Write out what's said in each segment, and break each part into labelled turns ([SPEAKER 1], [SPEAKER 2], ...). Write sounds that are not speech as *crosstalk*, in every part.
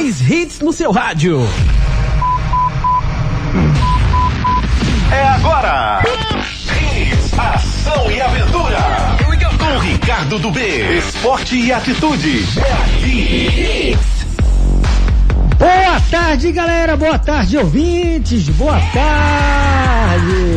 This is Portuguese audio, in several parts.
[SPEAKER 1] Mais hits no seu rádio.
[SPEAKER 2] É agora. Hits, ação e aventura. Com Ricardo do B. Esporte e atitude. É aqui.
[SPEAKER 3] Boa tarde, galera. Boa tarde, ouvintes. Boa tarde.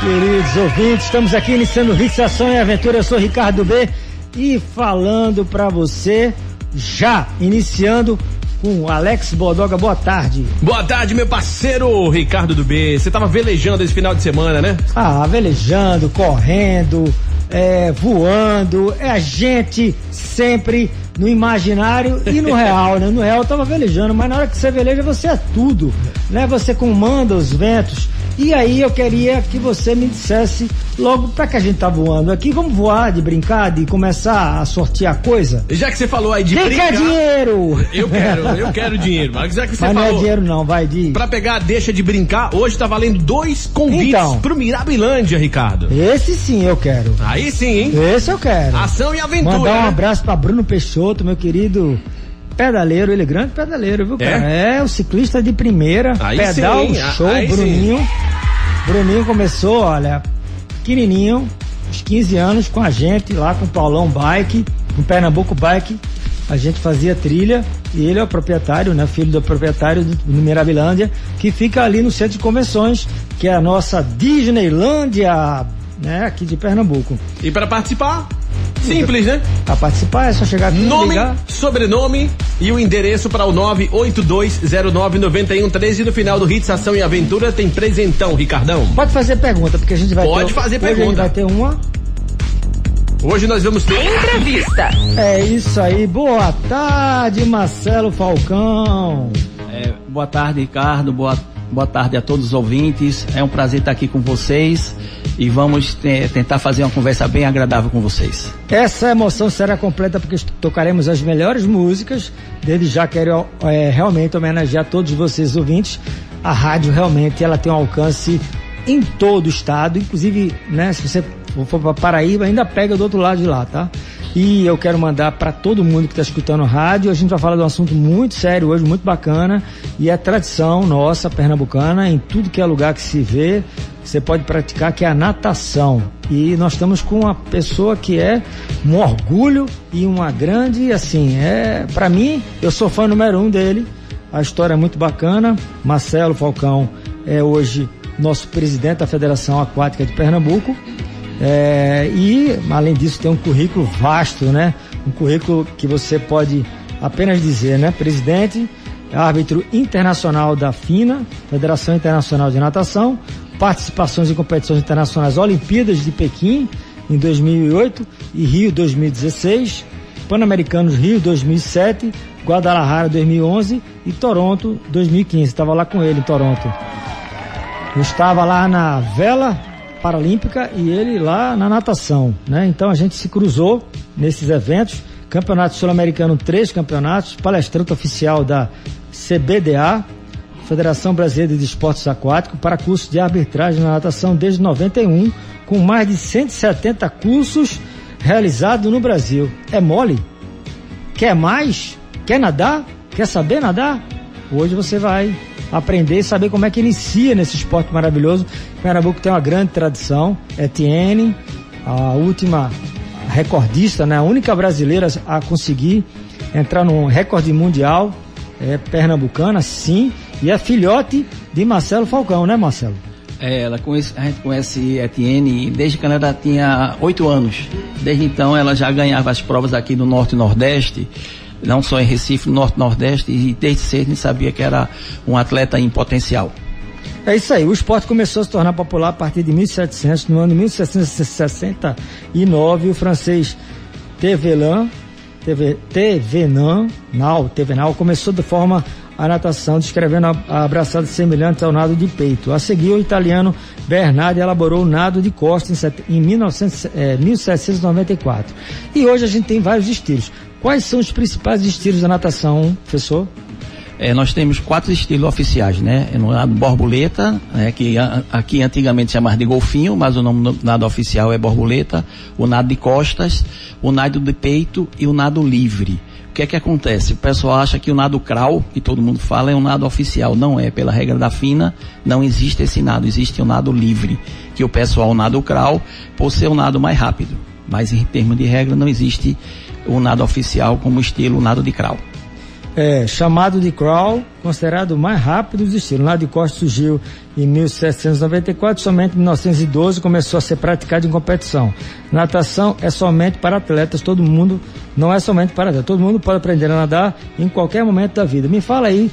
[SPEAKER 3] Queridos ouvintes, estamos aqui iniciando Hits, Ação e Aventura. Eu sou Ricardo B e falando para você já iniciando com Alex Bodoga. Boa tarde.
[SPEAKER 1] Boa tarde, meu parceiro Ricardo do B. Você tava velejando esse final de semana, né?
[SPEAKER 3] Ah, velejando, correndo, é, voando. É a gente sempre no imaginário e no *laughs* real, né? No real eu tava velejando, mas na hora que você veleja você é tudo, né? Você comanda os ventos. E aí eu queria que você me dissesse logo para que a gente tá voando aqui, vamos voar de brincar, de começar a sortear coisa?
[SPEAKER 1] Já que você falou aí de
[SPEAKER 3] Quem
[SPEAKER 1] brincar...
[SPEAKER 3] quer dinheiro?
[SPEAKER 1] Eu quero, eu quero dinheiro. Mas já que você
[SPEAKER 3] Mas não
[SPEAKER 1] falou...
[SPEAKER 3] é dinheiro não, vai de...
[SPEAKER 1] Pra pegar, deixa de brincar, hoje tá valendo dois convites
[SPEAKER 3] Então.
[SPEAKER 1] pro Mirabilândia, Ricardo.
[SPEAKER 3] Esse sim eu quero.
[SPEAKER 1] Aí sim, hein?
[SPEAKER 3] Esse eu quero.
[SPEAKER 1] Ação e aventura.
[SPEAKER 3] Mandar um
[SPEAKER 1] né?
[SPEAKER 3] abraço pra Bruno Peixoto, meu querido pedaleiro, ele é grande pedaleiro, viu, cara? É, o ciclista de primeira,
[SPEAKER 1] Aí
[SPEAKER 3] pedal
[SPEAKER 1] sim,
[SPEAKER 3] show,
[SPEAKER 1] aí sim.
[SPEAKER 3] Bruninho. Bruninho começou, olha, pequenininho, uns 15 anos com a gente lá com o Paulão Bike, com o Pernambuco Bike. A gente fazia trilha e ele é o proprietário, né? Filho do proprietário do, do Mirabilândia, que fica ali no centro de convenções, que é a nossa Disneylândia, né? Aqui de Pernambuco.
[SPEAKER 1] E para participar, simples, né?
[SPEAKER 3] Pra participar é só chegar aqui
[SPEAKER 1] Nome,
[SPEAKER 3] ligar.
[SPEAKER 1] sobrenome e o endereço para o 982099113 e no final do Hits Ação e Aventura tem presentão, Ricardão.
[SPEAKER 3] Pode fazer pergunta, porque a gente vai
[SPEAKER 1] Pode
[SPEAKER 3] ter.
[SPEAKER 1] fazer
[SPEAKER 3] hoje A gente
[SPEAKER 1] pergunta.
[SPEAKER 3] vai ter uma.
[SPEAKER 1] Hoje nós vamos ter
[SPEAKER 4] Entrevista.
[SPEAKER 3] É isso aí. Boa tarde, Marcelo Falcão.
[SPEAKER 5] É, boa tarde, Ricardo. Boa, boa tarde a todos os ouvintes. É um prazer estar aqui com vocês e vamos te- tentar fazer uma conversa bem agradável com vocês.
[SPEAKER 3] Essa emoção será completa porque tocaremos as melhores músicas. Desde já quero é, realmente homenagear todos vocês ouvintes. A rádio realmente ela tem um alcance em todo o estado, inclusive, né, se você for para Paraíba, ainda pega do outro lado de lá, tá? E eu quero mandar para todo mundo que está escutando rádio. A gente vai falar de um assunto muito sério hoje, muito bacana. E é tradição nossa, pernambucana, em tudo que é lugar que se vê, você pode praticar, que é a natação. E nós estamos com uma pessoa que é um orgulho e uma grande, assim, é, para mim, eu sou fã número um dele. A história é muito bacana. Marcelo Falcão é hoje nosso presidente da Federação Aquática de Pernambuco. É, e, além disso, tem um currículo vasto, né? Um currículo que você pode apenas dizer, né? Presidente, árbitro internacional da FINA, Federação Internacional de Natação, participações em competições internacionais Olimpíadas de Pequim em 2008 e Rio 2016, Pan-Americanos Rio 2007, Guadalajara 2011 e Toronto 2015. Estava lá com ele em Toronto. Eu estava lá na vela paralímpica e ele lá na natação, né? Então a gente se cruzou nesses eventos. Campeonato Sul-Americano, três campeonatos, palestrante oficial da CBDA, Federação Brasileira de Esportes Aquáticos, para curso de arbitragem na natação desde 91, com mais de 170 cursos realizados no Brasil. É mole? Quer mais? Quer nadar? Quer saber nadar? Hoje você vai aprender e saber como é que inicia nesse esporte maravilhoso. Pernambuco tem uma grande tradição. Etienne, a última recordista, né? a única brasileira a conseguir entrar no recorde mundial é pernambucana, sim, e é filhote de Marcelo Falcão, né, Marcelo?
[SPEAKER 5] É, ela conhece, a gente conhece Etienne desde quando ela tinha oito anos. Desde então ela já ganhava as provas aqui do Norte e Nordeste, não só em Recife, no Norte Nordeste, e desde cedo a gente sabia que era um atleta em potencial.
[SPEAKER 3] É isso aí, o esporte começou a se tornar popular a partir de 1700, no ano de 1769, o francês Tevelan, Teve- Tevenan, Nau, Tevenal, começou de forma a natação, descrevendo a, a abraçada semelhante ao nado de peito. A seguir, o italiano Bernardi elaborou o nado de costa em, em 1900, eh, 1794. E hoje a gente tem vários estilos. Quais são os principais estilos da natação, professor?
[SPEAKER 5] É, nós temos quatro estilos oficiais, né? No nado borboleta, né, que a- aqui antigamente chamava de golfinho, mas o nome do nado oficial é borboleta, o nado de costas, o nado de peito e o nado livre. que é que acontece? O pessoal acha que o nado crawl, que todo mundo fala, é um nado oficial. Não é. Pela regra da FINA, não existe esse nado. Existe o um nado livre, que o pessoal nado crawl por ser o um nado mais rápido. Mas em termos de regra, não existe o nado oficial como estilo nado de crawl
[SPEAKER 3] é, chamado de crawl, considerado o mais rápido dos estilos. O nado de costa surgiu em 1794, somente em 1912 começou a ser praticado em competição. Natação é somente para atletas, todo mundo, não é somente para atletas, todo mundo pode aprender a nadar em qualquer momento da vida. Me fala aí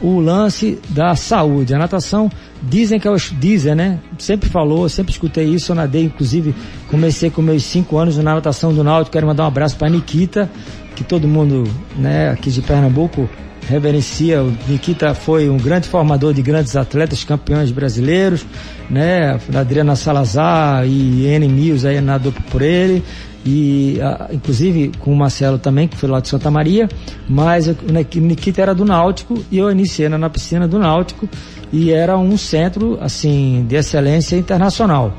[SPEAKER 3] o lance da saúde. A natação, dizem que é o dizem, né? Sempre falou, sempre escutei isso, eu nadei, inclusive comecei com meus cinco anos na natação do Náutico, quero mandar um abraço para Nikita, que todo mundo né, aqui de Pernambuco reverencia. O Nikita foi um grande formador de grandes atletas, campeões brasileiros, né? Adriana Salazar e N Mills aí nadou por ele. E inclusive com o Marcelo também, que foi lá de Santa Maria, mas o Nikita era do Náutico e eu iniciei na piscina do Náutico e era um centro assim de excelência internacional.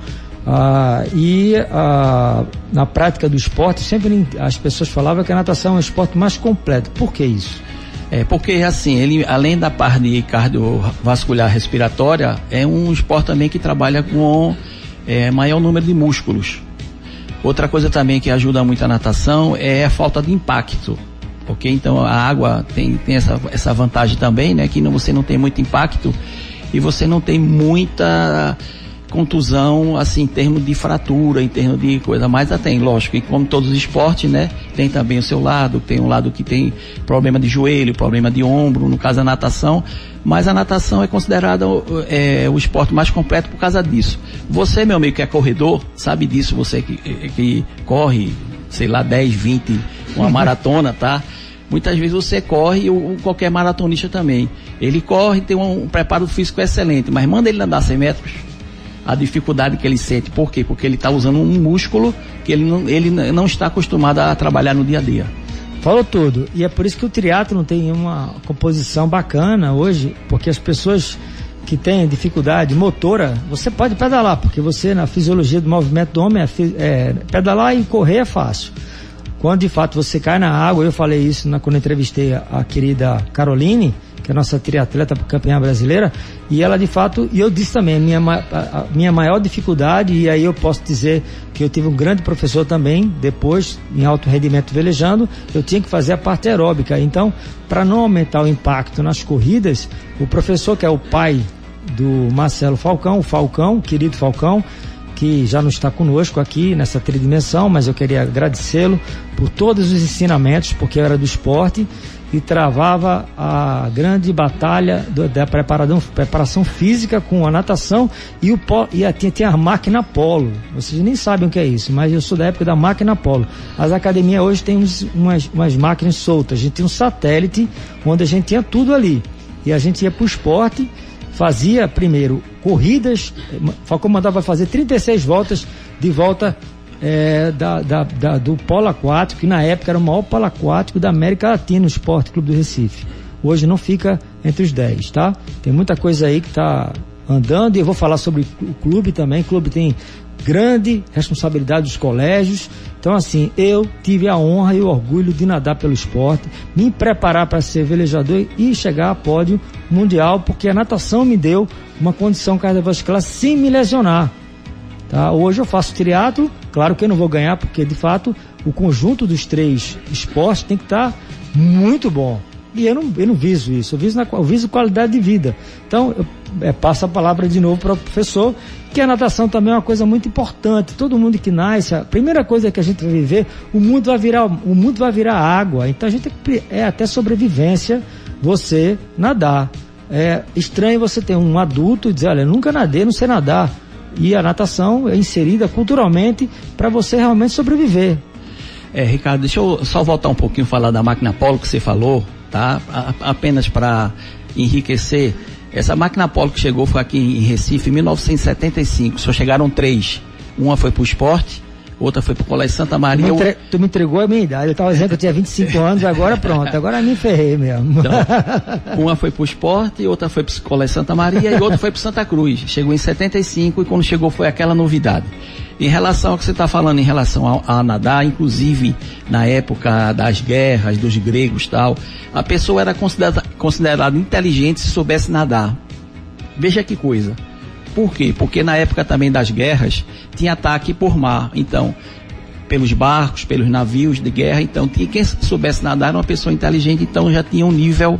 [SPEAKER 3] Ah, e ah, na prática do esporte, sempre as pessoas falavam que a natação é o esporte mais completo. Por que isso?
[SPEAKER 5] É porque assim, ele além da parte cardiovascular respiratória, é um esporte também que trabalha com é, maior número de músculos. Outra coisa também que ajuda muito a natação é a falta de impacto. Ok? Então a água tem, tem essa, essa vantagem também, né? Que não, você não tem muito impacto e você não tem muita contusão, assim, em termos de fratura, em termos de coisa, mas tem, lógico, e como todos os esportes, né, tem também o seu lado, tem um lado que tem problema de joelho, problema de ombro, no caso a natação, mas a natação é considerada é, o esporte mais completo por causa disso. Você, meu amigo, que é corredor, sabe disso, você que, que corre, sei lá, 10, 20, uma *laughs* maratona, tá? Muitas vezes você corre, ou qualquer maratonista também. Ele corre, tem um, um preparo físico excelente, mas manda ele andar 100 metros, a dificuldade que ele sente. Por quê? Porque ele está usando um músculo que ele não, ele não está acostumado a trabalhar no dia a dia.
[SPEAKER 3] Falou tudo. E é por isso que o triatlo tem uma composição bacana hoje, porque as pessoas que têm dificuldade motora, você pode pedalar, porque você, na fisiologia do movimento do homem, é, é, pedalar e correr é fácil. Quando de fato você cai na água, eu falei isso na, quando entrevistei a, a querida Caroline, que é nossa triatleta campeã brasileira, e ela de fato, e eu disse também, a minha, a, a minha maior dificuldade, e aí eu posso dizer que eu tive um grande professor também, depois, em alto rendimento velejando, eu tinha que fazer a parte aeróbica. Então, para não aumentar o impacto nas corridas, o professor, que é o pai do Marcelo Falcão, o Falcão, querido Falcão, que já não está conosco aqui nessa tridimensão, mas eu queria agradecê-lo por todos os ensinamentos, porque eu era do esporte e travava a grande batalha do, da preparação, física com a natação e, o, e a, tinha, tinha a máquina polo. Vocês nem sabem o que é isso, mas eu sou da época da máquina polo. As academias hoje têm umas, umas máquinas soltas. A gente tinha um satélite onde a gente tinha tudo ali. E a gente ia para o esporte, fazia primeiro corridas, Falcão mandava fazer 36 voltas de volta é, da, da, da, do polo aquático, que na época era o maior polo aquático da América Latina, o Esporte Clube do Recife. Hoje não fica entre os 10, tá? Tem muita coisa aí que está andando e eu vou falar sobre o clube também. O clube tem grande responsabilidade dos colégios. Então, assim, eu tive a honra e o orgulho de nadar pelo esporte, me preparar para ser velejador e chegar a pódio mundial, porque a natação me deu uma condição cardiovascular sem me lesionar. Tá? Hoje eu faço triatlo, claro que eu não vou ganhar, porque de fato o conjunto dos três esportes tem que estar tá muito bom. E eu não, eu não viso isso, eu viso, na, eu viso qualidade de vida. Então, eu é, passo a palavra de novo para o professor, que a natação também é uma coisa muito importante. Todo mundo que nasce, a primeira coisa que a gente vai viver, o mundo vai virar, o mundo vai virar água. Então a gente é até sobrevivência você nadar. É estranho você ter um adulto e dizer, olha, nunca nadei, não sei nadar e a natação é inserida culturalmente para você realmente sobreviver.
[SPEAKER 5] É, Ricardo, deixa eu só voltar um pouquinho falar da máquina Polo que você falou, tá? A, apenas para enriquecer. Essa máquina Polo que chegou foi aqui em Recife em 1975. Só chegaram três. Uma foi para o esporte, outra foi pro Colégio Santa Maria.
[SPEAKER 3] Tu me, entre... tu me entregou a minha idade. Eu estava dizendo que eu tinha 25 anos, agora pronto. Agora me ferrei mesmo. Então,
[SPEAKER 5] uma foi pro esporte, outra foi pro Colégio Santa Maria e outra foi pro Santa Cruz. Chegou em 75 e quando chegou foi aquela novidade. Em relação ao que você está falando em relação a, a, nadar, inclusive na época das guerras, dos gregos tal, a pessoa era considerada, considerada inteligente se soubesse nadar. Veja que coisa. Por quê? Porque na época também das guerras tinha ataque por mar. Então, pelos barcos, pelos navios de guerra. Então, tinha, quem soubesse nadar era uma pessoa inteligente, então já tinha um nível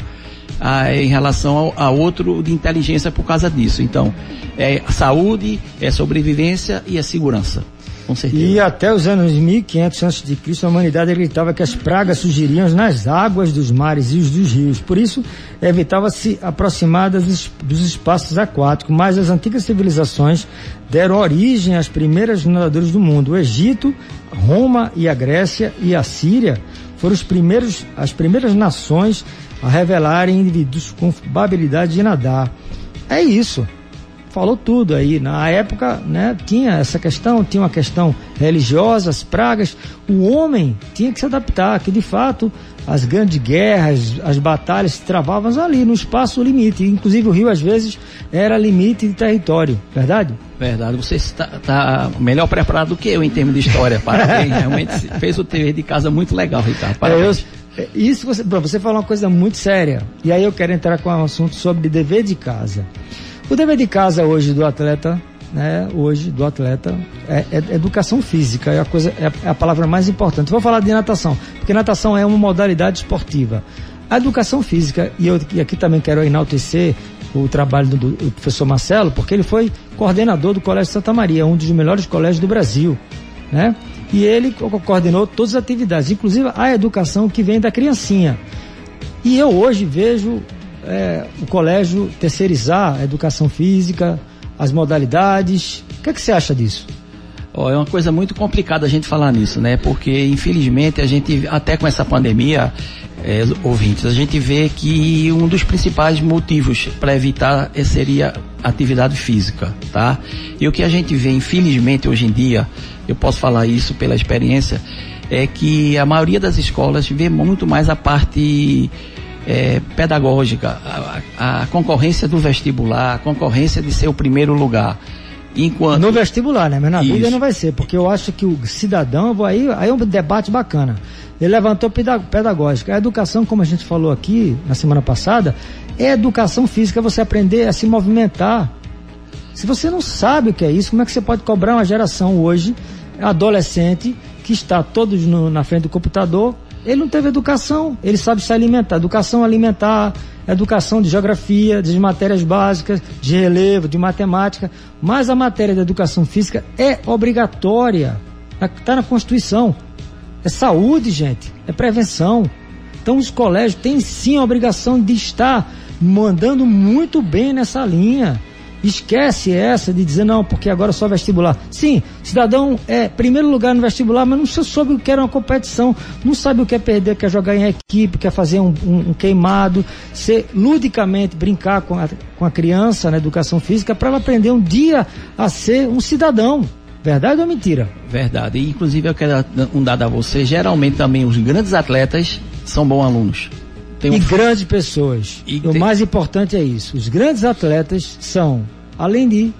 [SPEAKER 5] ah, em relação ao, a outro de inteligência por causa disso. Então, é saúde, é sobrevivência e é segurança. Com certeza.
[SPEAKER 3] E até os anos 1500 a.C., a humanidade acreditava que as pragas surgiriam nas águas dos mares e os dos rios. Por isso, evitava-se aproximar dos, dos espaços aquáticos. Mas as antigas civilizações deram origem às primeiras nadadores do mundo. O Egito, Roma e a Grécia e a Síria foram os primeiros, as primeiras nações a revelarem indivíduos com habilidade de nadar. É isso. Falou tudo aí. Na época, né, tinha essa questão, tinha uma questão religiosa, as pragas. O homem tinha que se adaptar, que de fato as grandes guerras, as batalhas se travavam ali no espaço limite. Inclusive o rio às vezes era limite de território, verdade?
[SPEAKER 5] Verdade. Você está, está melhor preparado do que eu em termos de história. Parabéns. *laughs* Realmente fez o TV de casa muito legal, Ricardo. Parabéns.
[SPEAKER 3] É, eu, é, isso você, você falou uma coisa muito séria. E aí eu quero entrar com um assunto sobre dever de casa. O dever de casa hoje do atleta, né, hoje do atleta, é, é educação física, é a, coisa, é a, é a palavra mais importante. Vou falar de natação, porque natação é uma modalidade esportiva. A educação física, e eu e aqui também quero enaltecer o trabalho do, do professor Marcelo, porque ele foi coordenador do Colégio Santa Maria, um dos melhores colégios do Brasil, né? e ele coordenou todas as atividades, inclusive a educação que vem da criancinha. E eu hoje vejo é, o colégio terceirizar a educação física, as modalidades. O que, é que você acha disso?
[SPEAKER 5] Oh, é uma coisa muito complicada a gente falar nisso, né? Porque infelizmente a gente, até com essa pandemia, é, ouvintes, a gente vê que um dos principais motivos para evitar seria atividade física, tá? E o que a gente vê, infelizmente, hoje em dia, eu posso falar isso pela experiência, é que a maioria das escolas vê muito mais a parte é, pedagógica, a, a, concorrência do vestibular, a concorrência de ser o primeiro lugar. Enquanto...
[SPEAKER 3] No vestibular, né? Mas na vida não vai ser, porque eu acho que o cidadão, aí, aí é um debate bacana. Ele levantou pedagógica. A educação, como a gente falou aqui na semana passada, é educação física, você aprender a se movimentar. Se você não sabe o que é isso, como é que você pode cobrar uma geração hoje, adolescente, que está todos no, na frente do computador, ele não teve educação, ele sabe se alimentar. Educação alimentar, educação de geografia, de matérias básicas, de relevo, de matemática. Mas a matéria da educação física é obrigatória. Está na Constituição. É saúde, gente. É prevenção. Então os colégios têm sim a obrigação de estar mandando muito bem nessa linha. Esquece essa de dizer, não, porque agora é só vestibular. Sim, cidadão é primeiro lugar no vestibular, mas não soube o que era uma competição, não sabe o que é perder, quer jogar em equipe, quer fazer um, um, um queimado, ser ludicamente brincar com a, com a criança na educação física para ela aprender um dia a ser um cidadão. Verdade ou mentira?
[SPEAKER 5] Verdade. E, inclusive, eu quero um dado a você. Geralmente também os grandes atletas são bons alunos.
[SPEAKER 3] Tem e grandes pessoas. E o tem... mais importante é isso. Os grandes atletas são, além de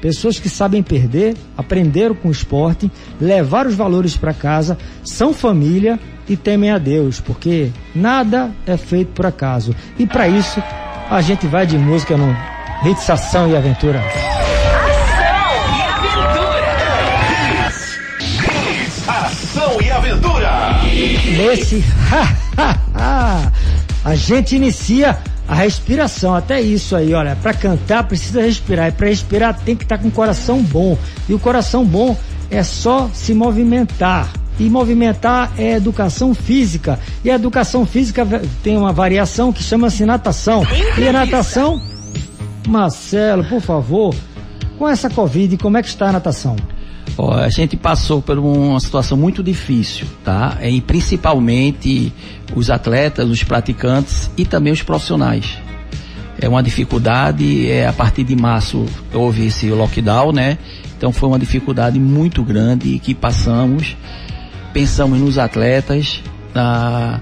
[SPEAKER 3] pessoas que sabem perder, aprenderam com o esporte, levaram os valores para casa, são família e temem a Deus, porque nada é feito por acaso. E para isso, a gente vai de música no Hits Ação e Aventura.
[SPEAKER 2] Ação e Aventura! Ação e Aventura!
[SPEAKER 3] Nesse *laughs* a gente inicia a respiração, até isso aí, olha, para cantar precisa respirar, e para respirar tem que estar tá com o coração bom. E o coração bom é só se movimentar. E movimentar é educação física. E a educação física tem uma variação que chama-se natação. E a natação, Marcelo, por favor, com essa Covid, como é que está a natação?
[SPEAKER 5] A gente passou por uma situação muito difícil, tá? E principalmente os atletas, os praticantes e também os profissionais. É uma dificuldade, é, a partir de março houve esse lockdown, né? Então foi uma dificuldade muito grande que passamos. Pensamos nos atletas, a,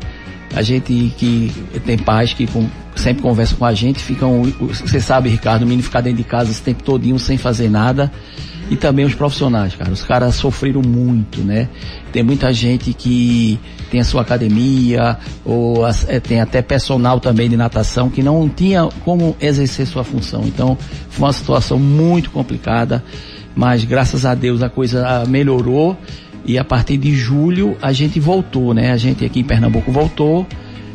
[SPEAKER 5] a gente que tem pais que com, sempre conversam com a gente, ficam, você sabe, Ricardo, o menino ficar dentro de casa esse tempo todinho sem fazer nada. E também os profissionais, cara. Os caras sofreram muito, né? Tem muita gente que tem a sua academia, ou é, tem até personal também de natação que não tinha como exercer sua função. Então, foi uma situação muito complicada, mas graças a Deus a coisa melhorou e a partir de julho a gente voltou, né? A gente aqui em Pernambuco voltou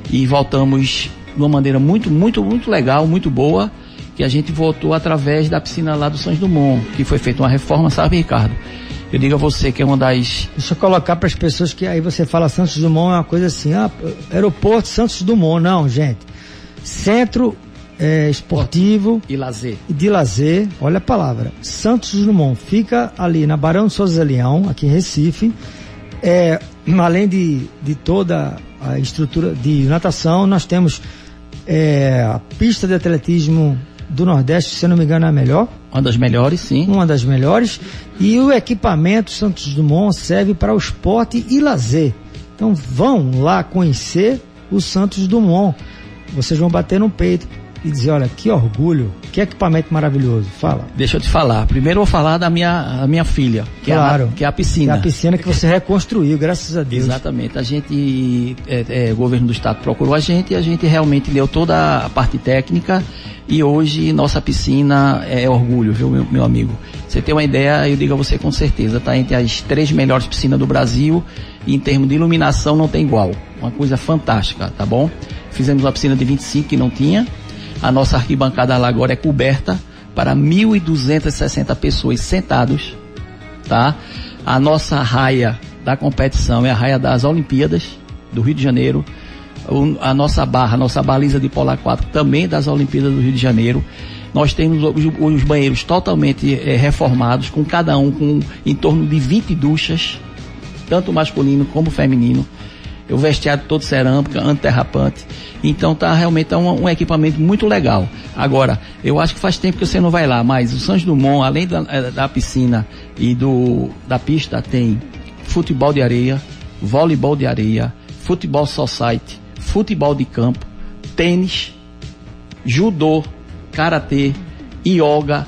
[SPEAKER 5] e voltamos de uma maneira muito, muito, muito legal, muito boa que a gente votou através da piscina lá do Santos Dumont, que foi feita uma reforma, sabe, Ricardo? Eu digo a você que é uma das.
[SPEAKER 3] Deixa eu colocar para as pessoas que aí você fala Santos Dumont é uma coisa assim, ah, aeroporto Santos Dumont. Não, gente. Centro é, esportivo
[SPEAKER 5] e lazer.
[SPEAKER 3] De lazer, olha a palavra. Santos Dumont fica ali na Barão de Souza Leão, aqui em Recife. É, além de, de toda a estrutura de natação, nós temos é, a pista de atletismo do Nordeste, se não me engano, é a melhor.
[SPEAKER 5] Uma das melhores, sim.
[SPEAKER 3] Uma das melhores. E o equipamento Santos Dumont serve para o esporte e lazer. Então vão lá conhecer o Santos Dumont. Vocês vão bater no peito e dizer, olha, que orgulho, que equipamento maravilhoso. Fala.
[SPEAKER 5] Deixa eu te falar. Primeiro eu vou falar da minha, a minha filha, que, claro, é a, que é a piscina.
[SPEAKER 3] Que é a piscina que você reconstruiu, graças a Deus.
[SPEAKER 5] Exatamente. A gente, é, é, o governo do estado procurou a gente e a gente realmente deu toda a parte técnica e hoje nossa piscina é orgulho, viu, meu, meu amigo? Você tem uma ideia, eu digo a você com certeza, tá entre as três melhores piscinas do Brasil e em termos de iluminação não tem igual. Uma coisa fantástica, tá bom? Fizemos uma piscina de 25 que não tinha, a nossa arquibancada lá agora é coberta para 1.260 pessoas sentados, tá? A nossa raia da competição é a raia das Olimpíadas do Rio de Janeiro. A nossa barra, a nossa baliza de polar 4 também das Olimpíadas do Rio de Janeiro. Nós temos os, os banheiros totalmente é, reformados, com cada um com em torno de 20 duchas, tanto masculino como feminino o vestiário todo cerâmica, anterrapante. Então tá realmente é um, um, equipamento muito legal. Agora, eu acho que faz tempo que você não vai lá, mas o Santos Dumont, além da, eh, da piscina e do, da pista, tem futebol de areia, voleibol de areia, futebol society, futebol de campo, tênis, judô, karatê, yoga,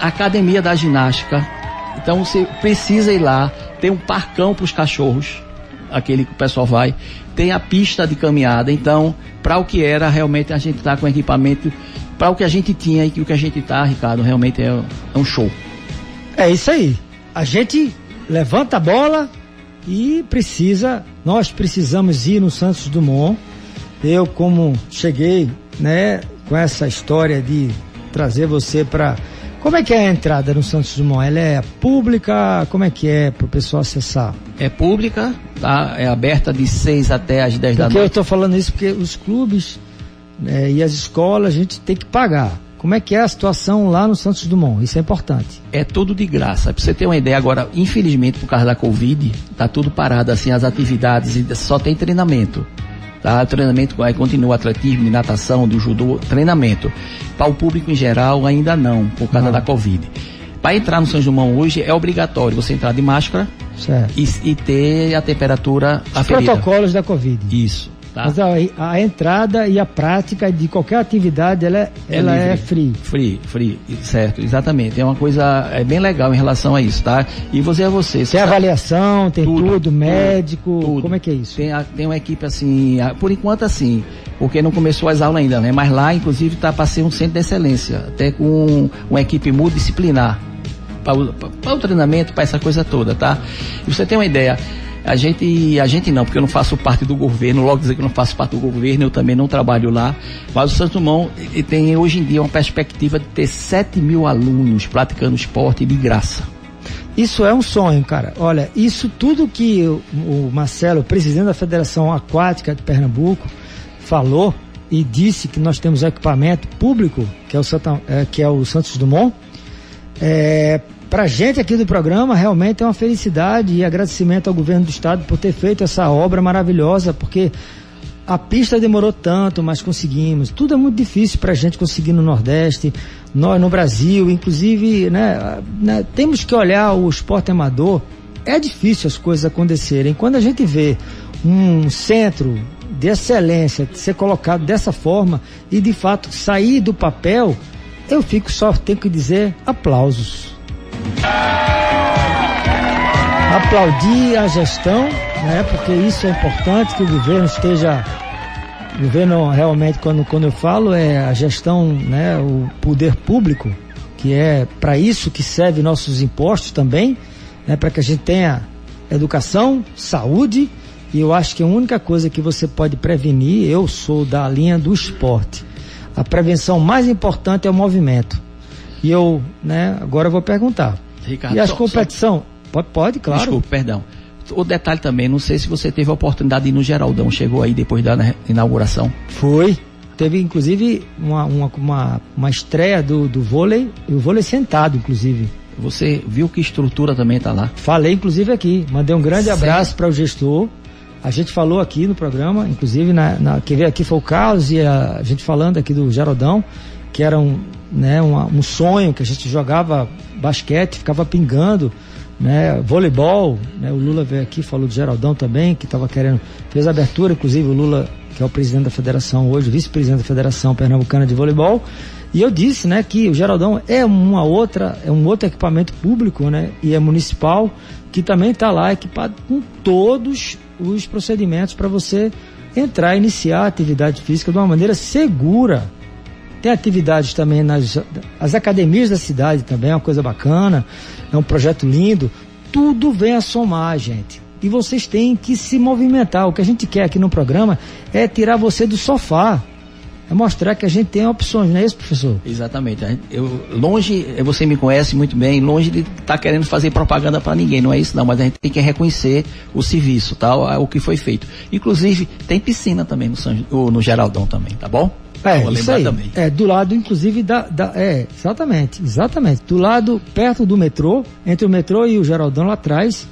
[SPEAKER 5] academia da ginástica. Então você precisa ir lá, tem um parcão para os cachorros aquele que o pessoal vai, tem a pista de caminhada. Então, para o que era, realmente a gente está com equipamento, para o que a gente tinha e o que a gente está, Ricardo, realmente é, é um show.
[SPEAKER 3] É isso aí. A gente levanta a bola e precisa, nós precisamos ir no Santos Dumont. Eu, como cheguei, né, com essa história de trazer você para como é que é a entrada no Santos Dumont? Ela é pública? Como é que é para o pessoal acessar?
[SPEAKER 5] É pública, tá? É aberta de 6 até as 10
[SPEAKER 3] porque
[SPEAKER 5] da noite.
[SPEAKER 3] eu estou falando isso porque os clubes né, e as escolas a gente tem que pagar. Como é que é a situação lá no Santos Dumont? Isso é importante.
[SPEAKER 5] É tudo de graça. Para você ter uma ideia agora, infelizmente por causa da Covid, tá tudo parado assim as atividades, só tem treinamento. Tá? Treinamento aí continua atletismo, de natação, do judô, treinamento. Para o público em geral, ainda não, por causa não. da Covid. Para entrar no São João hoje é obrigatório você entrar de máscara e, e, ter a temperatura
[SPEAKER 3] Os aferida. protocolos da Covid.
[SPEAKER 5] Isso.
[SPEAKER 3] Tá? Mas a, a, entrada e a prática de qualquer atividade, ela, é, é ela é free.
[SPEAKER 5] Free, free, certo, exatamente. É uma coisa é bem legal em relação a isso, tá? E você é você.
[SPEAKER 3] Tem avaliação, tem tudo, tudo médico, tudo. como é que é isso?
[SPEAKER 5] Tem, tem uma equipe assim, por enquanto assim, porque não começou as aulas ainda, né? Mas lá, inclusive, está para ser um centro de excelência, até com uma equipe multidisciplinar para o treinamento, para essa coisa toda, tá? E você tem uma ideia, a gente, a gente não, porque eu não faço parte do governo, logo dizer que eu não faço parte do governo, eu também não trabalho lá. Mas o Santo Dumont tem hoje em dia uma perspectiva de ter 7 mil alunos praticando esporte de graça.
[SPEAKER 3] Isso é um sonho, cara. Olha, isso tudo que o, o Marcelo, presidente da Federação Aquática de Pernambuco, falou e disse que nós temos equipamento público, que é o, Santa, é, que é o Santos Dumont, é, para gente aqui do programa, realmente é uma felicidade e agradecimento ao governo do estado por ter feito essa obra maravilhosa, porque a pista demorou tanto, mas conseguimos. Tudo é muito difícil para a gente conseguir no Nordeste, nós no Brasil, inclusive, né, né, temos que olhar o esporte amador. É difícil as coisas acontecerem. Quando a gente vê um centro de excelência ser colocado dessa forma e de fato sair do papel, eu fico só tenho que dizer aplausos. Aplaudir a gestão, né? Porque isso é importante que o governo esteja o governo realmente quando quando eu falo é a gestão, né, o poder público, que é para isso que serve nossos impostos também, né, para que a gente tenha educação, saúde, e eu acho que a única coisa que você pode prevenir, eu sou da linha do esporte. A prevenção mais importante é o movimento. E eu, né, agora eu vou perguntar.
[SPEAKER 5] Ricardo,
[SPEAKER 3] e as
[SPEAKER 5] só-
[SPEAKER 3] competição? Pode, pode, claro.
[SPEAKER 5] Desculpe, perdão. O detalhe também, não sei se você teve a oportunidade de ir no Geraldão, chegou aí depois da inauguração.
[SPEAKER 3] Foi. Teve inclusive uma, uma, uma, uma estreia do, do vôlei, o vôlei sentado, inclusive.
[SPEAKER 5] Você viu que estrutura também tá lá.
[SPEAKER 3] Falei inclusive aqui, mandei um grande
[SPEAKER 5] Sério?
[SPEAKER 3] abraço para o gestor. A gente falou aqui no programa, inclusive na, na- quem veio aqui foi o Carlos e a, gente falando aqui do Geraldão, que era um, né, uma- um sonho que a gente jogava basquete, ficava pingando, né, voleibol, né, o Lula veio aqui, falou do Geraldão também, que estava querendo, fez a abertura, inclusive o Lula, que é o presidente da federação hoje, vice-presidente da Federação Pernambucana de Voleibol, e eu disse, né, que o Geraldão é uma outra, é um outro equipamento público, né, e é municipal, que também está lá equipado com todos os procedimentos para você entrar e iniciar a atividade física de uma maneira segura. Tem atividades também nas as academias da cidade também, é uma coisa bacana, é um projeto lindo. Tudo vem a somar, gente. E vocês têm que se movimentar. O que a gente quer aqui no programa é tirar você do sofá. É mostrar que a gente tem opções, não é isso, professor?
[SPEAKER 5] Exatamente. Eu, longe, você me conhece muito bem, longe de estar querendo fazer propaganda para ninguém, não é isso não, mas a gente tem que reconhecer o serviço, tá? O, que foi feito. Inclusive, tem piscina também no, São, no Geraldão também, tá bom?
[SPEAKER 3] É,
[SPEAKER 5] Vou
[SPEAKER 3] isso
[SPEAKER 5] lembrar
[SPEAKER 3] aí.
[SPEAKER 5] também.
[SPEAKER 3] É, do lado, inclusive, da, da- É, exatamente, exatamente. Do lado, perto do metrô, entre o metrô e o Geraldão lá atrás,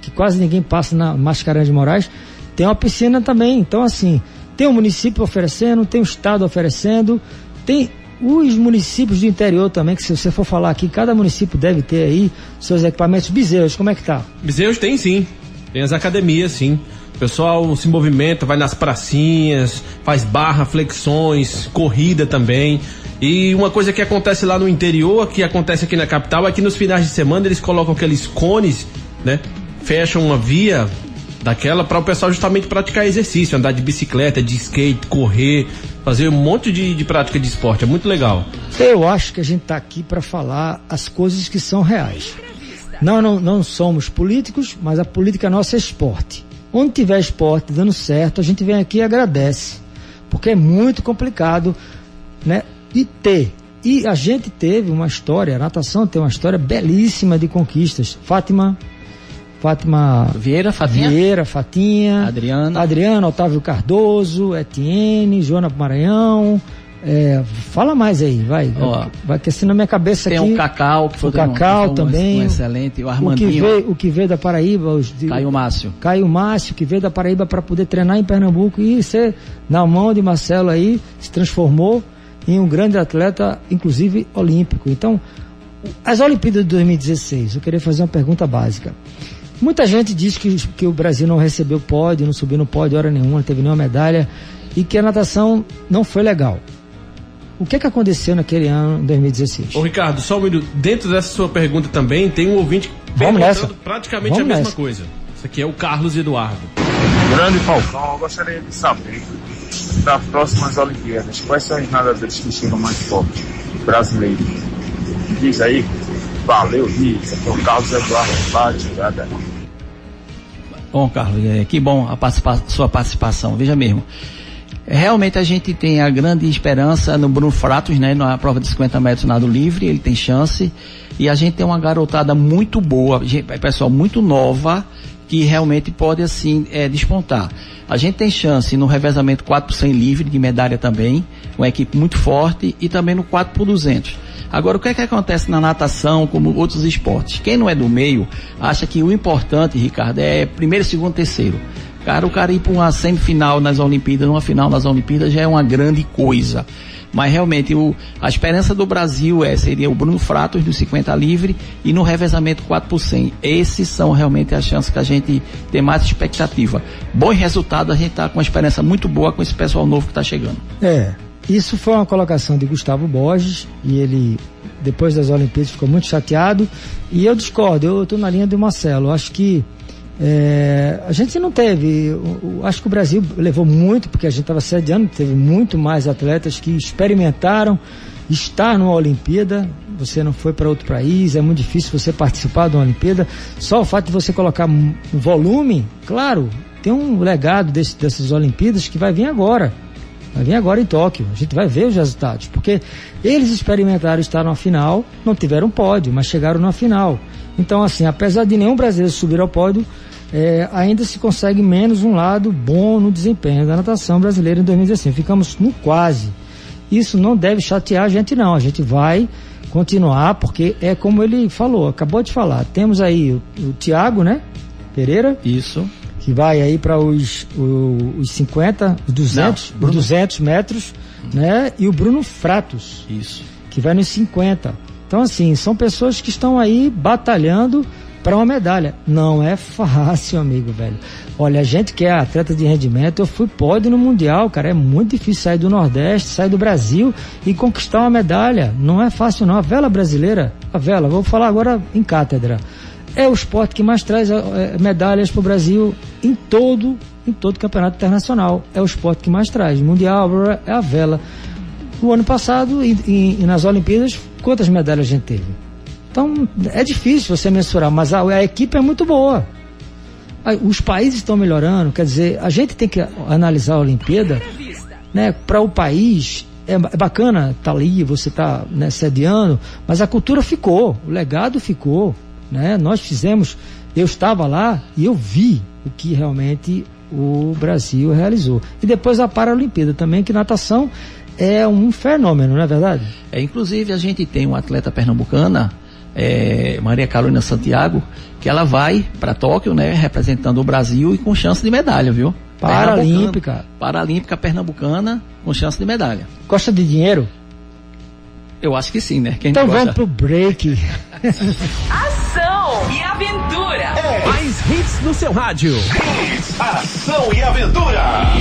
[SPEAKER 3] que quase ninguém passa na Mascarenhas de Moraes, tem uma piscina também. Então, assim, tem o município oferecendo, tem o estado oferecendo, tem os municípios do interior também, que se você for falar aqui, cada município deve ter aí seus equipamentos. Bezerros, como é que tá?
[SPEAKER 1] Museus tem sim. Tem as academias, sim. O pessoal se movimenta, vai nas pracinhas, faz barra, flexões, corrida também. E uma coisa que acontece lá no interior, que acontece aqui na capital, é que nos finais de semana eles colocam aqueles cones, né? Fecham uma via daquela para o pessoal justamente praticar exercício, andar de bicicleta, de skate, correr, fazer um monte de, de prática de esporte. É muito legal.
[SPEAKER 3] Eu acho que a gente está aqui para falar as coisas que são reais. Não, não, não somos políticos, mas a política nossa é esporte. Onde tiver esporte dando certo, a gente vem aqui e agradece. Porque é muito complicado, né? De ter. E a gente teve uma história, a natação tem uma história belíssima de conquistas. Fátima, Fátima
[SPEAKER 5] Vieira, Fatinha?
[SPEAKER 3] Vieira, Fatinha,
[SPEAKER 5] Adriana.
[SPEAKER 3] Adriana, Otávio Cardoso, Etienne, Joana Maranhão. É, fala mais aí, vai.
[SPEAKER 5] Ó,
[SPEAKER 3] vai que assim na minha cabeça
[SPEAKER 5] Tem
[SPEAKER 3] aqui.
[SPEAKER 5] o Cacau, que foi,
[SPEAKER 3] o Cacau
[SPEAKER 5] um-
[SPEAKER 3] também.
[SPEAKER 5] um excelente, o
[SPEAKER 3] o que
[SPEAKER 5] Armandinho,
[SPEAKER 3] veio, o que veio da Paraíba, os de,
[SPEAKER 5] Caio Márcio.
[SPEAKER 3] Caio Márcio, que veio da Paraíba para poder treinar em Pernambuco e ser na mão de Marcelo aí, se transformou em um grande atleta, inclusive olímpico. Então, as Olimpíadas de 2016, eu queria fazer uma pergunta básica. Muita gente diz que, que o Brasil não recebeu pódio, não subiu no pódio hora nenhuma, não teve nenhuma medalha e que a natação não foi legal. O que, que aconteceu naquele ano, 2016?
[SPEAKER 1] Ô Ricardo, só um minuto. Dentro dessa sua pergunta também, tem um ouvinte perguntando praticamente
[SPEAKER 3] Vamos
[SPEAKER 1] a mesma
[SPEAKER 3] nessa.
[SPEAKER 1] coisa. Isso aqui é o Carlos Eduardo.
[SPEAKER 4] Grande Falcão, eu gostaria de saber das próximas Olimpíadas, quais são os nadadores que chegam mais fortes brasileiros? Diz aí, valeu, aqui é o Carlos Eduardo Batirada.
[SPEAKER 5] Bom, Carlos, é, que bom a participa- sua participação. Veja mesmo. Realmente a gente tem a grande esperança no Bruno Fratos, né? Na prova de 50 metros nado livre, ele tem chance. E a gente tem uma garotada muito boa, pessoal muito nova, que realmente pode assim é, despontar. A gente tem chance no revezamento 4 por 100 livre, de medalha também, uma equipe muito forte, e também no 4 por 200. Agora, o que é que acontece na natação, como outros esportes? Quem não é do meio, acha que o importante, Ricardo, é primeiro, segundo, terceiro. Cara, o cara ir para uma semifinal nas Olimpíadas, uma final nas Olimpíadas já é uma grande coisa. Mas realmente o, a esperança do Brasil é, seria o Bruno Fratos no 50 livre e no revezamento 4 por 100. Esses são realmente as chances que a gente tem mais expectativa. Bom resultado, a gente está com uma esperança muito boa com esse pessoal novo que está chegando.
[SPEAKER 3] É, isso foi uma colocação de Gustavo Borges e ele, depois das Olimpíadas, ficou muito chateado. E eu discordo, eu estou na linha do Marcelo. Acho que é, a gente não teve, eu, eu acho que o Brasil levou muito, porque a gente estava sediando, teve muito mais atletas que experimentaram estar numa Olimpíada. Você não foi para outro país, é muito difícil você participar de uma Olimpíada. Só o fato de você colocar um volume, claro, tem um legado desse, dessas Olimpíadas que vai vir agora. Vai vir agora em Tóquio. A gente vai ver os resultados. Porque eles experimentaram estar na final, não tiveram pódio, mas chegaram na final. Então, assim, apesar de nenhum brasileiro subir ao pódio, é, ainda se consegue menos um lado bom no desempenho da natação brasileira em 2016. Ficamos no quase. Isso não deve chatear a gente, não. A gente vai continuar, porque é como ele falou, acabou de falar. Temos aí o, o Tiago, né? Pereira.
[SPEAKER 5] Isso.
[SPEAKER 3] Que vai aí para os, os, os 50, os 200,
[SPEAKER 5] Não,
[SPEAKER 3] os 200 metros, né? E o Bruno Fratos
[SPEAKER 5] Isso.
[SPEAKER 3] que vai nos 50. Então, assim, são pessoas que estão aí batalhando para uma medalha. Não é fácil, amigo, velho. Olha, a gente que é atleta de rendimento, eu fui pódio no Mundial, cara. É muito difícil sair do Nordeste, sair do Brasil e conquistar uma medalha. Não é fácil, não. A vela brasileira, a vela, vou falar agora em cátedra, é o esporte que mais traz eh, medalhas para o Brasil em todo, em todo campeonato internacional. É o esporte que mais traz. Mundial é a vela. O ano passado, e, e- e nas Olimpíadas, quantas medalhas a gente teve? Então, é difícil você mensurar, mas a, a equipe é muito boa. Os países estão melhorando, quer dizer, a gente tem que analisar a Olimpíada, né, para o país. É, é bacana estar ali, você está né, sediando, mas a cultura ficou, o legado ficou. Né? Nós fizemos, eu estava lá e eu vi o que realmente o Brasil realizou. E depois a Paralimpíada também, que natação é um fenômeno, não é verdade?
[SPEAKER 5] É, inclusive, a gente tem uma atleta pernambucana, é, Maria Carolina Santiago, que ela vai para Tóquio, né, representando o Brasil e com chance de medalha, viu?
[SPEAKER 3] Paralímpica.
[SPEAKER 5] Paralímpica pernambucana com chance de medalha.
[SPEAKER 3] Gosta de dinheiro?
[SPEAKER 5] Eu acho que sim, né? Quem
[SPEAKER 3] Então vamos pro break. *laughs*
[SPEAKER 2] Ação e aventura.
[SPEAKER 1] Mais hits no seu rádio.
[SPEAKER 2] Ação e aventura.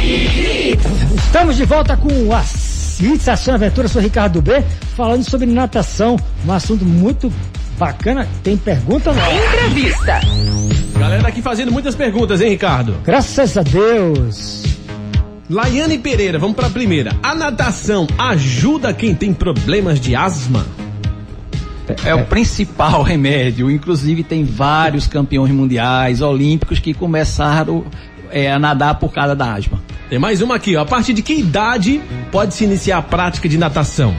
[SPEAKER 3] Estamos de volta com a Cits Ação e Aventura, sou Ricardo B, falando sobre natação, um assunto muito bacana. Tem pergunta não?
[SPEAKER 2] Entrevista.
[SPEAKER 1] Galera aqui fazendo muitas perguntas, hein, Ricardo?
[SPEAKER 3] Graças a Deus.
[SPEAKER 1] Laiane Pereira, vamos pra primeira. A natação ajuda quem tem problemas de asma?
[SPEAKER 5] É o principal *laughs* remédio. Inclusive, tem vários campeões mundiais, olímpicos, que começaram é, a nadar por causa da asma.
[SPEAKER 1] Tem mais uma aqui, ó. A partir de que idade pode se iniciar a prática de natação?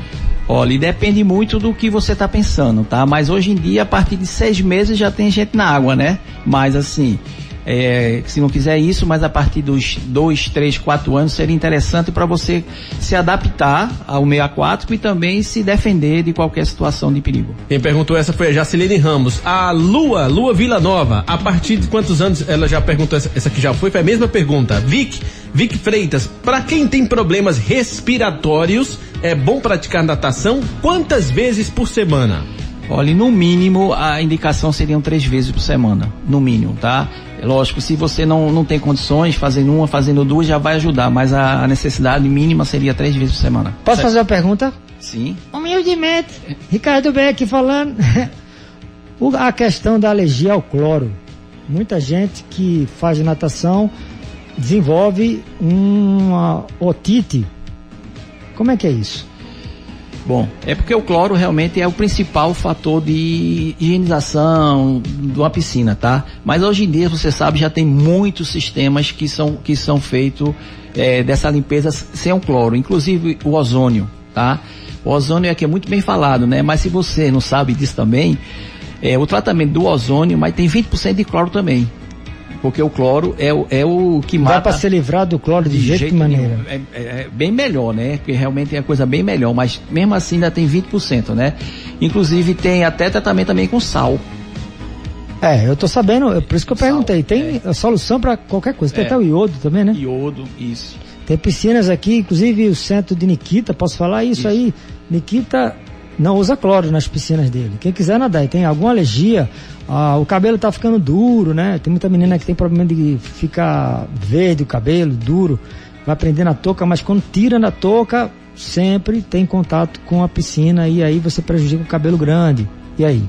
[SPEAKER 5] Olha, depende muito do que você está pensando, tá? Mas hoje em dia, a partir de seis meses já tem gente na água, né? Mas assim, é, se não quiser isso, mas a partir dos dois, três, quatro anos seria interessante para você se adaptar ao meio aquático e também se defender de qualquer situação de perigo.
[SPEAKER 1] Quem perguntou essa foi a Jacilene Ramos. A Lua, Lua Vila Nova, a partir de quantos anos ela já perguntou? Essa, essa aqui já foi, foi a mesma pergunta. Vic, Vic Freitas, para quem tem problemas respiratórios, é bom praticar natação quantas vezes por semana?
[SPEAKER 5] Olha, no mínimo a indicação seriam três vezes por semana, no mínimo, tá? É Lógico, se você não, não tem condições, fazendo uma, fazendo duas já vai ajudar, mas a, a necessidade mínima seria três vezes por semana.
[SPEAKER 3] Posso fazer uma pergunta?
[SPEAKER 5] Sim.
[SPEAKER 3] Humildemente. Ricardo B aqui falando. *laughs* A questão da alergia ao cloro. Muita gente que faz natação desenvolve uma otite. Como é que é isso?
[SPEAKER 5] Bom, é porque o cloro realmente é o principal fator de higienização de uma piscina, tá? Mas hoje em dia, você sabe, já tem muitos sistemas que são, que são feitos é, dessa limpeza sem o cloro, inclusive o ozônio, tá? O ozônio é que é muito bem falado, né? Mas se você não sabe disso também, é, o tratamento do ozônio, mas tem 20% de cloro também. Porque o cloro é, o- é o que
[SPEAKER 3] Dá
[SPEAKER 5] mata
[SPEAKER 3] para se livrar do cloro de, jeito, de maneira.
[SPEAKER 5] É, é- é bem melhor, né? Porque realmente é a coisa bem melhor, mas mesmo assim ainda tem 20%, né? Inclusive tem até tratamento também com sal.
[SPEAKER 3] É, eu tô sabendo, é por isso que eu perguntei. Tem solução para qualquer coisa. Tem
[SPEAKER 5] É.
[SPEAKER 3] até o iodo também, né?
[SPEAKER 5] Iodo, isso.
[SPEAKER 3] Tem piscinas aqui, inclusive o centro de Nikita, posso falar isso,
[SPEAKER 5] Isso.
[SPEAKER 3] aí? Nikita não usa cloro nas piscinas dele. Quem quiser nadar e tem alguma alergia, ah, o cabelo tá ficando duro, né? Tem muita menina que tem problema de ficar verde o cabelo, duro, vai prender na touca, mas quando tira na touca, sempre tem contato com a piscina e aí você prejudica o cabelo grande. E aí?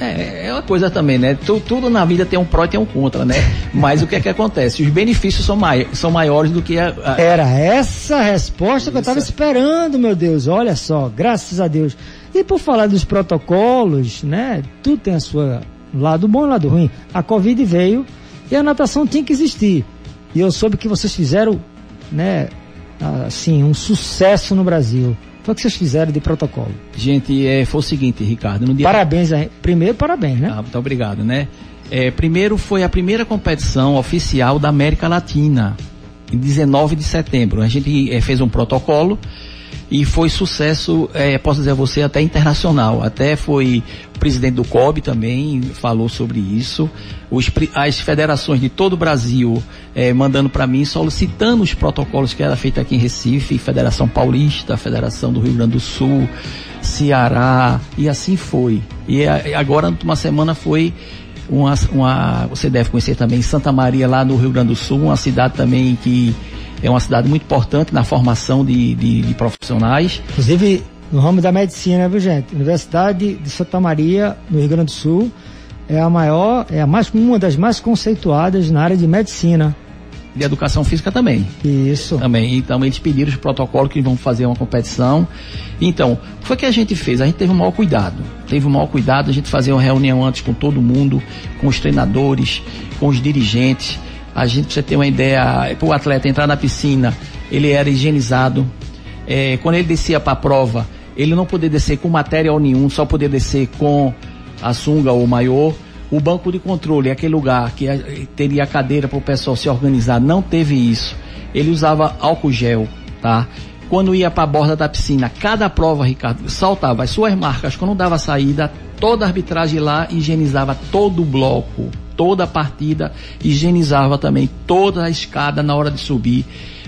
[SPEAKER 5] É, é uma coisa também, né? Tu- tudo na vida tem um pró e tem um contra, né? Mas o que é que acontece? Os benefícios são, mai são maiores do que a, a-
[SPEAKER 3] Era essa a resposta que eu estava esperando, meu Deus. Olha só, graças a Deus. E por falar dos protocolos, né? Tudo tem a sua lado bom e lado ruim. A Covid veio e a natação tinha que existir. E eu soube que vocês fizeram, né? Assim, um sucesso no Brasil. O que vocês fizeram de protocolo.
[SPEAKER 5] Gente, é, foi o seguinte, Ricardo.
[SPEAKER 3] Parabéns aí. Primeiro, parabéns, né?
[SPEAKER 5] Ah, muito obrigado, né? É, primeiro foi a primeira competição oficial da América Latina, em 19 de setembro. A gente eh, fez um protocolo e foi sucesso, eh, posso dizer a você, até internacional. Até foi o presidente do COB também falou sobre isso. Os as federações de todo o Brasil eh, mandando para mim, solicitando os protocolos que era feito aqui em Recife, Federação Paulista, Federação do Rio Grande do Sul, Ceará, e assim foi. E a- agora, uma semana foi uma, uma, você deve conhecer também Santa Maria lá no Rio Grande do Sul, uma cidade também que é uma cidade muito importante na formação de, de, de profissionais.
[SPEAKER 3] Inclusive, no ramo da medicina, viu, gente? Universidade de Santa Maria, no Rio Grande do Sul, é a maior, é a mais, uma das mais conceituadas na área de medicina.
[SPEAKER 5] De educação física também.
[SPEAKER 3] Isso.
[SPEAKER 5] Também. Então eles pediram os protocolos que vão fazer uma competição. Então, o que foi que a gente fez? A gente teve o maior cuidado. Teve o maior cuidado, a gente fazia uma reunião antes com todo mundo, com os treinadores, com os dirigentes. A gente, você ter uma ideia, para o atleta entrar na piscina, ele era higienizado. É, quando ele descia para a prova, ele não podia descer com material nenhum, só podia descer com a sunga ou maiô. O banco de controle, aquele lugar que eh, teria cadeira para o pessoal se organizar, não teve isso. Ele usava álcool gel, tá? Quando ia para a borda da piscina, cada prova, Ricardo, saltava as suas marcas. Quando dava saída, toda a arbitragem lá higienizava todo o bloco, toda a partida, higienizava também toda a escada na hora de subir.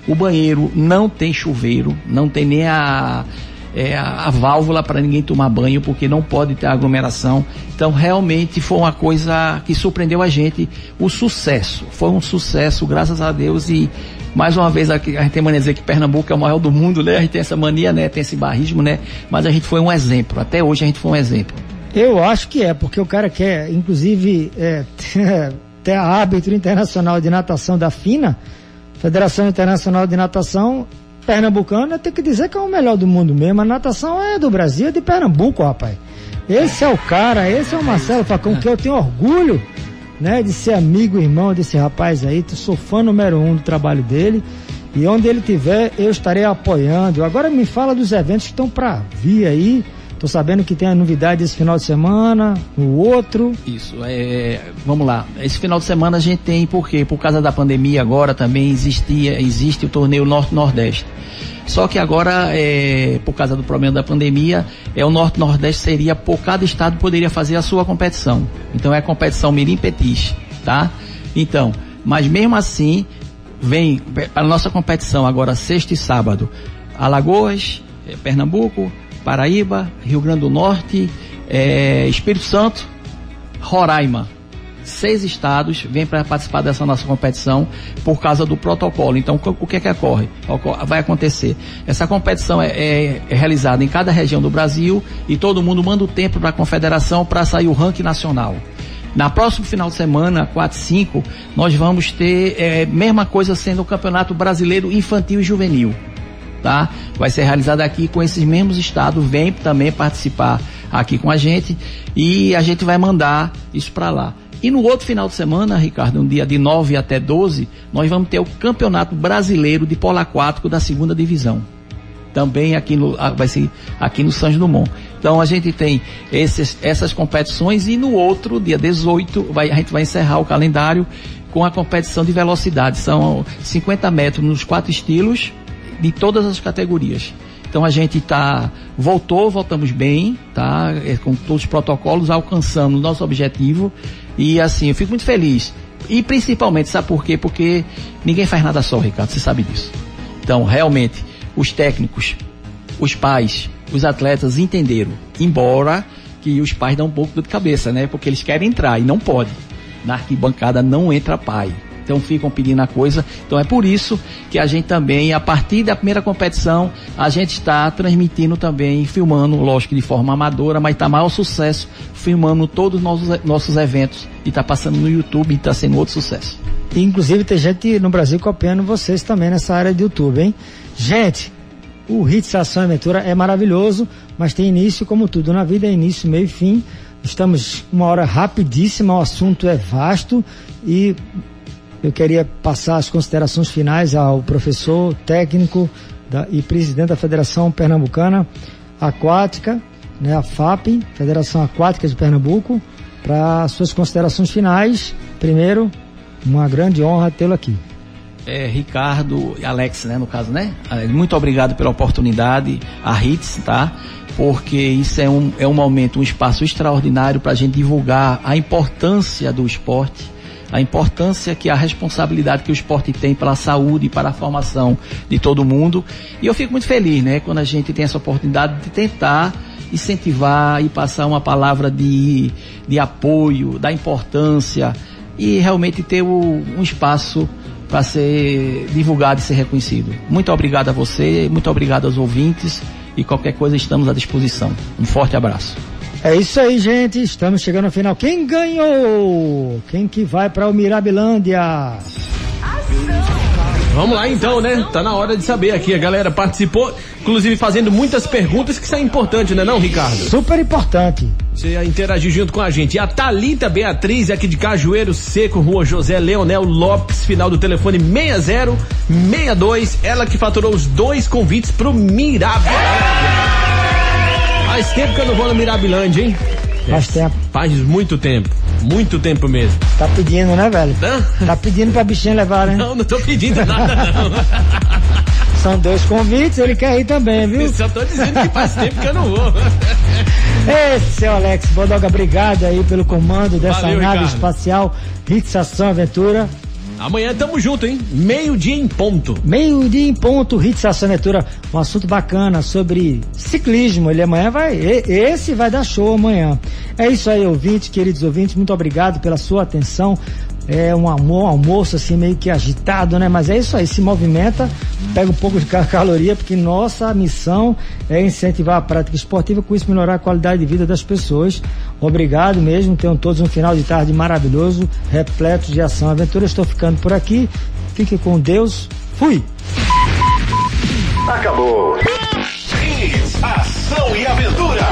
[SPEAKER 5] O banheiro não tem chuveiro, não tem nem a, é, a, válvula para ninguém tomar banho, porque não pode ter aglomeração. Então, realmente foi uma coisa que surpreendeu a gente. O sucesso, foi um sucesso, graças a Deus. E mais uma vez a gente tem mania de dizer que Pernambuco é o maior do mundo, né? A gente tem essa mania, né? Tem esse barrismo, né? Mas a gente foi um exemplo. Até hoje a gente foi um exemplo.
[SPEAKER 3] Eu acho que é, porque o cara quer, inclusive, é, *laughs* ter árbitro internacional de natação da FINA, Federação Internacional de Natação Pernambucana, tem que dizer que é o melhor do mundo mesmo. A natação é do Brasil, é de Pernambuco, rapaz. Esse é o cara, esse é o Marcelo Facão, que eu tenho orgulho, né, de ser amigo irmão desse rapaz aí. Sou fã número um do trabalho dele. E onde ele tiver, eu estarei apoiando. Agora me fala dos eventos que estão para vir aí. Tô sabendo que tem a novidade esse final de semana, no outro.
[SPEAKER 5] Isso, é, vamos lá. Esse final de semana a gente tem, por quê? Por causa da pandemia agora também existia, existe o torneio Norte-Nordeste. Só que agora, é, por causa do problema da pandemia, é o Norte-Nordeste seria, por cada estado poderia fazer a sua competição. Então é a competição Mirim Petis, tá? Então, mas mesmo assim, vem para a nossa competição agora sexta e sábado, Alagoas, eh, Pernambuco, Paraíba, Rio Grande do Norte, eh, Espírito Santo, Roraima. Seis estados vêm para participar dessa nossa competição por causa do protocolo. Então, o que é que ocorre? Ocor- Vai acontecer. Essa competição é, é- é realizada em cada região do Brasil e todo mundo manda o tempo para a confederação para sair o ranking nacional. Na próximo final de semana, 4 e 5, nós vamos ter é, mesma coisa sendo o Campeonato Brasileiro Infantil e Juvenil tá? Vai ser realizado aqui com esses mesmos estados, vem também participar aqui com a gente e a gente vai mandar isso para lá. E no outro final de semana, Ricardo, no dia de 9 até 12, nós vamos ter o Campeonato Brasileiro de Polo Aquático da segunda divisão. Também aqui no, vai ser aqui no Santos Dumont. Então a gente tem esses, essas competições e no outro, dia 18, vai, a gente vai encerrar o calendário com a competição de velocidade. São 50 metros nos quatro estilos, de todas as categorias. Então a gente tá voltou, voltamos bem, tá? É, com todos os protocolos, alcançando o nosso objetivo E assim, eu fico muito feliz. E principalmente, sabe por quê? Porque ninguém faz nada só, Ricardo, você sabe disso. Então, realmente, os técnicos, os pais, os atletas entenderam. Embora que os pais dão um pouco de cabeça, né? Porque eles querem entrar e não pode. Na arquibancada não entra pai. Então ficam pedindo a coisa. Então é por isso que a gente também, a partir da primeira competição, a gente está transmitindo também, filmando, lógico de forma amadora, mas está maior sucesso, filmando todos os nossos, nossos eventos e está passando no YouTube e está sendo outro sucesso.
[SPEAKER 3] E, inclusive tem gente no Brasil copiando vocês também nessa área de YouTube, hein? Gente, o Hits Ação e Aventura é maravilhoso, mas tem início como tudo na vida, é início, meio e fim. Estamos uma hora rapidíssima, o assunto é vasto e eu queria passar as considerações finais ao professor técnico da, e presidente da Federação Pernambucana Aquática, né, a FAP, Federação Aquática de Pernambuco, para suas considerações finais. Primeiro, uma grande honra tê-lo aqui.
[SPEAKER 5] É, Ricardo e Alex, né, no caso, né? Muito obrigado pela oportunidade, a HITS, tá? Porque isso é um, é um momento, um espaço extraordinário para a gente divulgar a importância do esporte a importância que a responsabilidade que o esporte tem pela saúde e para a formação de todo mundo. E eu fico muito feliz, né, quando a gente tem essa oportunidade de tentar incentivar e passar uma palavra de, de apoio, da importância e realmente ter o, um espaço para ser divulgado e ser reconhecido. Muito obrigado a você, muito obrigado aos ouvintes e qualquer coisa estamos à disposição. Um forte abraço.
[SPEAKER 3] É isso aí, gente. Estamos chegando ao final. Quem ganhou? Quem que vai para o Mirabilândia?
[SPEAKER 1] Vamos lá então, né? Tá na hora de saber aqui. A galera participou, inclusive fazendo muitas perguntas que são importantes, né não, Ricardo?
[SPEAKER 3] Super importante.
[SPEAKER 1] Você interagir junto com a gente. E a Thalita Beatriz, aqui de Cajueiro Seco, Rua José Leonel Lopes, final do telefone 6062. Ela que faturou os dois convites pro Mirabilândia. Faz tempo que eu não vou no Mirabilândia, hein?
[SPEAKER 3] Faz tempo.
[SPEAKER 1] Faz muito tempo. Muito tempo mesmo.
[SPEAKER 3] Tá pedindo, né, velho?
[SPEAKER 1] Hã?
[SPEAKER 3] Tá pedindo pra bichinha levar, né?
[SPEAKER 1] Não, não tô pedindo nada, não. *laughs*
[SPEAKER 3] São dois convites, ele quer ir também, viu?
[SPEAKER 1] Eu só tô dizendo que faz tempo que eu não vou. *laughs*
[SPEAKER 3] Esse seu Alex Bodoga, obrigado aí pelo comando dessa
[SPEAKER 1] Valeu,
[SPEAKER 3] nave
[SPEAKER 1] Ricardo.
[SPEAKER 3] espacial Hits Ação Aventura.
[SPEAKER 1] Amanhã tamo junto, hein? Meio-dia em ponto.
[SPEAKER 3] Meio-dia em ponto, Hits Aventura, um assunto bacana sobre ciclismo. Ele amanhã vai, esse vai dar show amanhã. É isso aí, ouvintes, queridos ouvintes, muito obrigado pela sua atenção. É um amor, um almoço assim meio que agitado, né? Mas é isso aí, se movimenta, pega um pouco de ca- caloria, porque nossa missão é incentivar a prática esportiva, com isso melhorar a qualidade de vida das pessoas. Obrigado mesmo, tenham todos um final de tarde maravilhoso, repleto de ação e aventura. Estou ficando por aqui. Fique com Deus. Fui!
[SPEAKER 2] Acabou. Ação e aventura.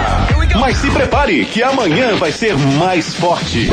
[SPEAKER 2] Mas se prepare que amanhã vai ser mais forte.